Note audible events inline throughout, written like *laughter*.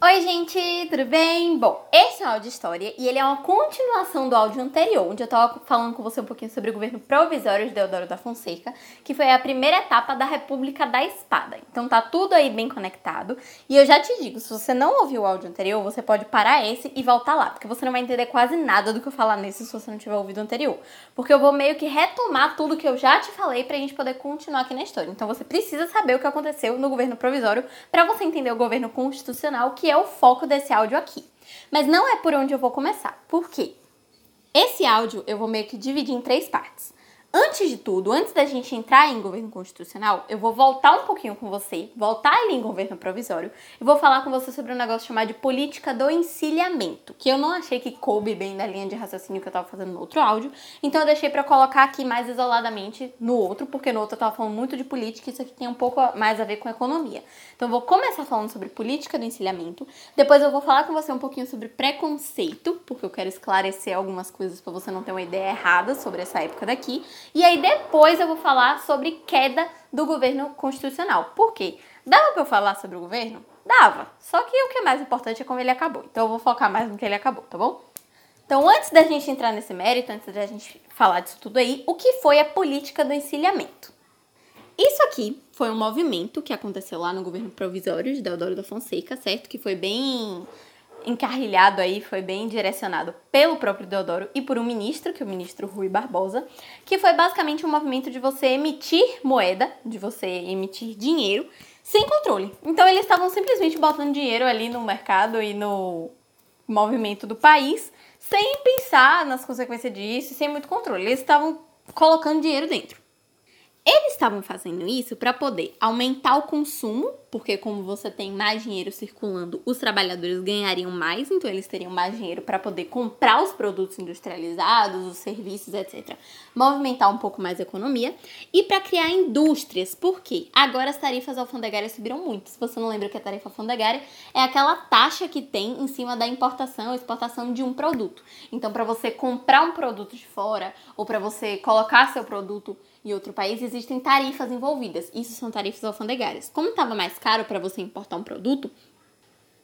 Oi, gente, tudo bem? Bom, esse é um áudio história e ele é uma continuação do áudio anterior, onde eu tava falando com você um pouquinho sobre o governo provisório de Deodoro da Fonseca, que foi a primeira etapa da República da Espada. Então tá tudo aí bem conectado. E eu já te digo, se você não ouviu o áudio anterior, você pode parar esse e voltar lá, porque você não vai entender quase nada do que eu falar nesse se você não tiver ouvido o anterior. Porque eu vou meio que retomar tudo que eu já te falei pra gente poder continuar aqui na história. Então você precisa saber o que aconteceu no governo provisório para você entender o governo constitucional, que é o foco desse áudio aqui. Mas não é por onde eu vou começar. Por quê? Esse áudio eu vou meio que dividir em três partes. Antes de tudo, antes da gente entrar em governo constitucional, eu vou voltar um pouquinho com você, voltar ali em governo provisório, e vou falar com você sobre um negócio chamado de política do encilhamento, que eu não achei que coube bem na linha de raciocínio que eu tava fazendo no outro áudio, então eu deixei para colocar aqui mais isoladamente no outro, porque no outro eu tava falando muito de política e isso aqui tem um pouco mais a ver com economia. Então eu vou começar falando sobre política do encilhamento, depois eu vou falar com você um pouquinho sobre preconceito, porque eu quero esclarecer algumas coisas para você não ter uma ideia errada sobre essa época daqui. E aí depois eu vou falar sobre queda do governo constitucional. Por quê? Dava para eu falar sobre o governo? Dava. Só que o que é mais importante é como ele acabou. Então eu vou focar mais no que ele acabou, tá bom? Então, antes da gente entrar nesse mérito, antes da gente falar disso tudo aí, o que foi a política do encilhamento? Isso aqui foi um movimento que aconteceu lá no governo provisório de Deodoro da Fonseca, certo? Que foi bem encarrilhado aí, foi bem direcionado pelo próprio Deodoro e por um ministro, que é o ministro Rui Barbosa, que foi basicamente um movimento de você emitir moeda, de você emitir dinheiro sem controle. Então eles estavam simplesmente botando dinheiro ali no mercado e no movimento do país, sem pensar nas consequências disso, sem muito controle. Eles estavam colocando dinheiro dentro. Eles estavam fazendo isso para poder aumentar o consumo, porque como você tem mais dinheiro circulando, os trabalhadores ganhariam mais, então eles teriam mais dinheiro para poder comprar os produtos industrializados, os serviços, etc. Movimentar um pouco mais a economia e para criar indústrias, porque agora as tarifas alfandegárias subiram muito. Se você não lembra que a tarifa alfandegária é aquela taxa que tem em cima da importação ou exportação de um produto. Então, para você comprar um produto de fora ou para você colocar seu produto em outro país, existem tarifas envolvidas. Isso são tarifas alfandegárias. Como estava mais caro para você importar um produto,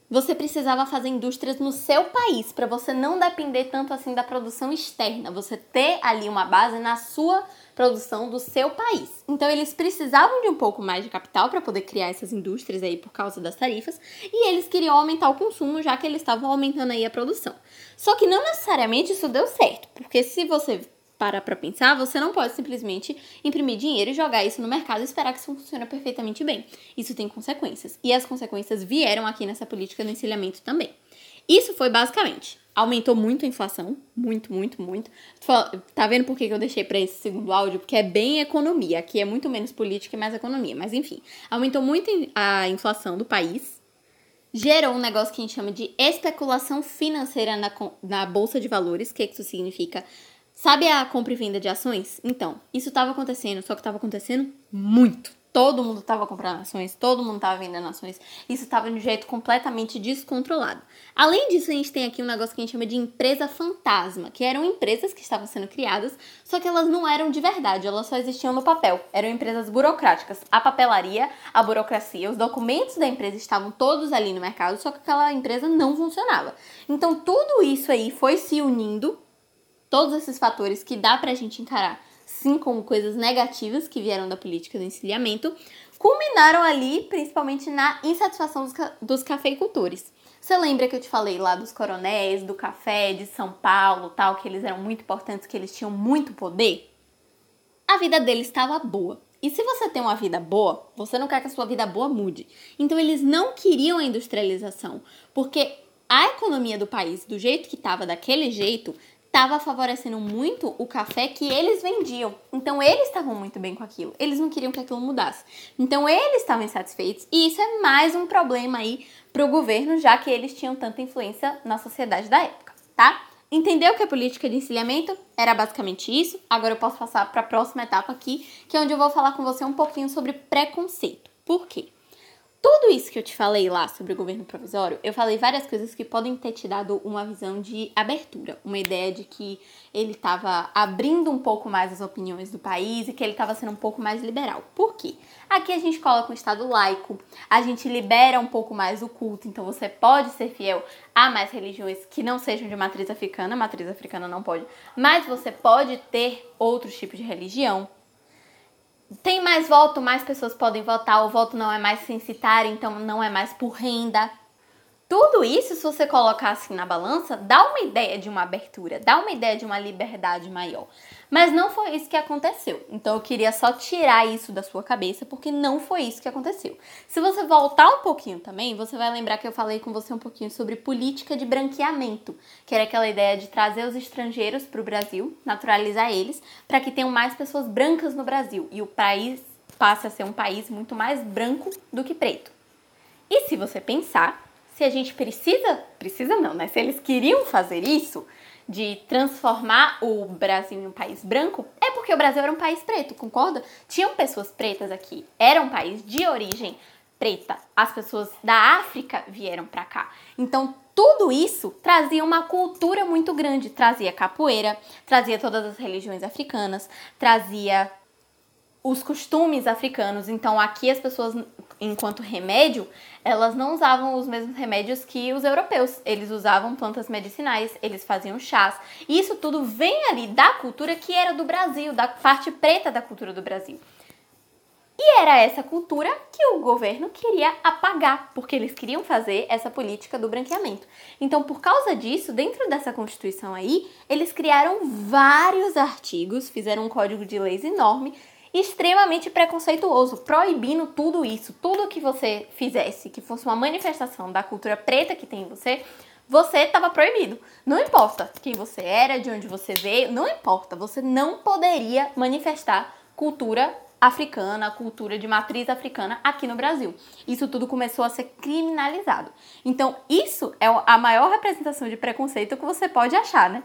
você precisava fazer indústrias no seu país para você não depender tanto assim da produção externa, você ter ali uma base na sua produção do seu país. Então eles precisavam de um pouco mais de capital para poder criar essas indústrias aí por causa das tarifas e eles queriam aumentar o consumo já que eles estavam aumentando aí a produção. Só que não necessariamente isso deu certo, porque se você para para pensar, você não pode simplesmente imprimir dinheiro e jogar isso no mercado e esperar que isso funcione perfeitamente bem. Isso tem consequências. E as consequências vieram aqui nessa política do encilhamento também. Isso foi basicamente. Aumentou muito a inflação. Muito, muito, muito. Tá vendo por que eu deixei para esse segundo áudio? Porque é bem economia. Aqui é muito menos política e mais economia. Mas enfim, aumentou muito a inflação do país. Gerou um negócio que a gente chama de especulação financeira na, na bolsa de valores. O que isso significa? Sabe a compra e venda de ações? Então, isso estava acontecendo, só que estava acontecendo muito. Todo mundo estava comprando ações, todo mundo estava vendendo ações. Isso estava de um jeito completamente descontrolado. Além disso, a gente tem aqui um negócio que a gente chama de empresa fantasma, que eram empresas que estavam sendo criadas, só que elas não eram de verdade, elas só existiam no papel. Eram empresas burocráticas. A papelaria, a burocracia, os documentos da empresa estavam todos ali no mercado, só que aquela empresa não funcionava. Então, tudo isso aí foi se unindo todos esses fatores que dá pra gente encarar sim como coisas negativas que vieram da política do encilhamento, culminaram ali principalmente na insatisfação dos, dos cafeicultores. Você lembra que eu te falei lá dos coronéis, do café de São Paulo, tal, que eles eram muito importantes, que eles tinham muito poder? A vida deles estava boa. E se você tem uma vida boa, você não quer que a sua vida boa mude. Então eles não queriam a industrialização, porque a economia do país, do jeito que estava daquele jeito, estava favorecendo muito o café que eles vendiam. Então eles estavam muito bem com aquilo. Eles não queriam que aquilo mudasse. Então eles estavam insatisfeitos e isso é mais um problema aí para o governo, já que eles tinham tanta influência na sociedade da época, tá? Entendeu que a política de encilhamento era basicamente isso? Agora eu posso passar para a próxima etapa aqui, que é onde eu vou falar com você um pouquinho sobre preconceito. Por quê? Tudo isso que eu te falei lá sobre o governo provisório, eu falei várias coisas que podem ter te dado uma visão de abertura, uma ideia de que ele estava abrindo um pouco mais as opiniões do país e que ele estava sendo um pouco mais liberal. Por quê? Aqui a gente coloca um Estado laico, a gente libera um pouco mais o culto, então você pode ser fiel a mais religiões que não sejam de matriz africana, matriz africana não pode, mas você pode ter outros tipos de religião tem mais voto, mais pessoas podem votar, o voto não é mais censitário, então não é mais por renda. Tudo isso, se você colocar assim na balança, dá uma ideia de uma abertura, dá uma ideia de uma liberdade maior. Mas não foi isso que aconteceu. Então eu queria só tirar isso da sua cabeça, porque não foi isso que aconteceu. Se você voltar um pouquinho também, você vai lembrar que eu falei com você um pouquinho sobre política de branqueamento, que era aquela ideia de trazer os estrangeiros para o Brasil, naturalizar eles, para que tenham mais pessoas brancas no Brasil e o país passe a ser um país muito mais branco do que preto. E se você pensar, se a gente precisa, precisa não, né? Se eles queriam fazer isso, de transformar o Brasil em um país branco, é porque o Brasil era um país preto, concorda? Tinham pessoas pretas aqui, era um país de origem preta. As pessoas da África vieram para cá. Então, tudo isso trazia uma cultura muito grande, trazia capoeira, trazia todas as religiões africanas, trazia os costumes africanos. Então, aqui as pessoas, enquanto remédio, elas não usavam os mesmos remédios que os europeus. Eles usavam plantas medicinais, eles faziam chás. E isso tudo vem ali da cultura que era do Brasil, da parte preta da cultura do Brasil. E era essa cultura que o governo queria apagar, porque eles queriam fazer essa política do branqueamento. Então, por causa disso, dentro dessa Constituição aí, eles criaram vários artigos, fizeram um código de leis enorme extremamente preconceituoso, proibindo tudo isso, tudo que você fizesse que fosse uma manifestação da cultura preta que tem em você, você estava proibido. Não importa quem você era, de onde você veio, não importa, você não poderia manifestar cultura africana, cultura de matriz africana aqui no Brasil. Isso tudo começou a ser criminalizado. Então, isso é a maior representação de preconceito que você pode achar, né?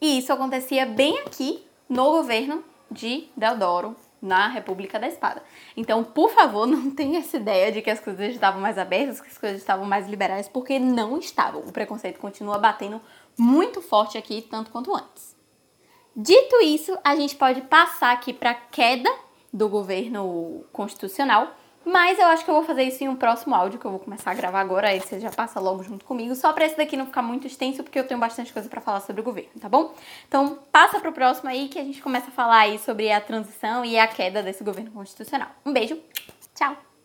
E isso acontecia bem aqui no governo de Deodoro na República da Espada. Então, por favor, *laughs* não tenha essa ideia de que as coisas estavam mais abertas, que as coisas estavam mais liberais, porque não estavam. O preconceito continua batendo muito forte aqui, tanto quanto antes. Dito isso, a gente pode passar aqui para a queda do governo constitucional mas eu acho que eu vou fazer isso em um próximo áudio que eu vou começar a gravar agora, aí você já passa logo junto comigo, só para esse daqui não ficar muito extenso, porque eu tenho bastante coisa para falar sobre o governo, tá bom? Então, passa pro próximo aí que a gente começa a falar aí sobre a transição e a queda desse governo constitucional. Um beijo. Tchau.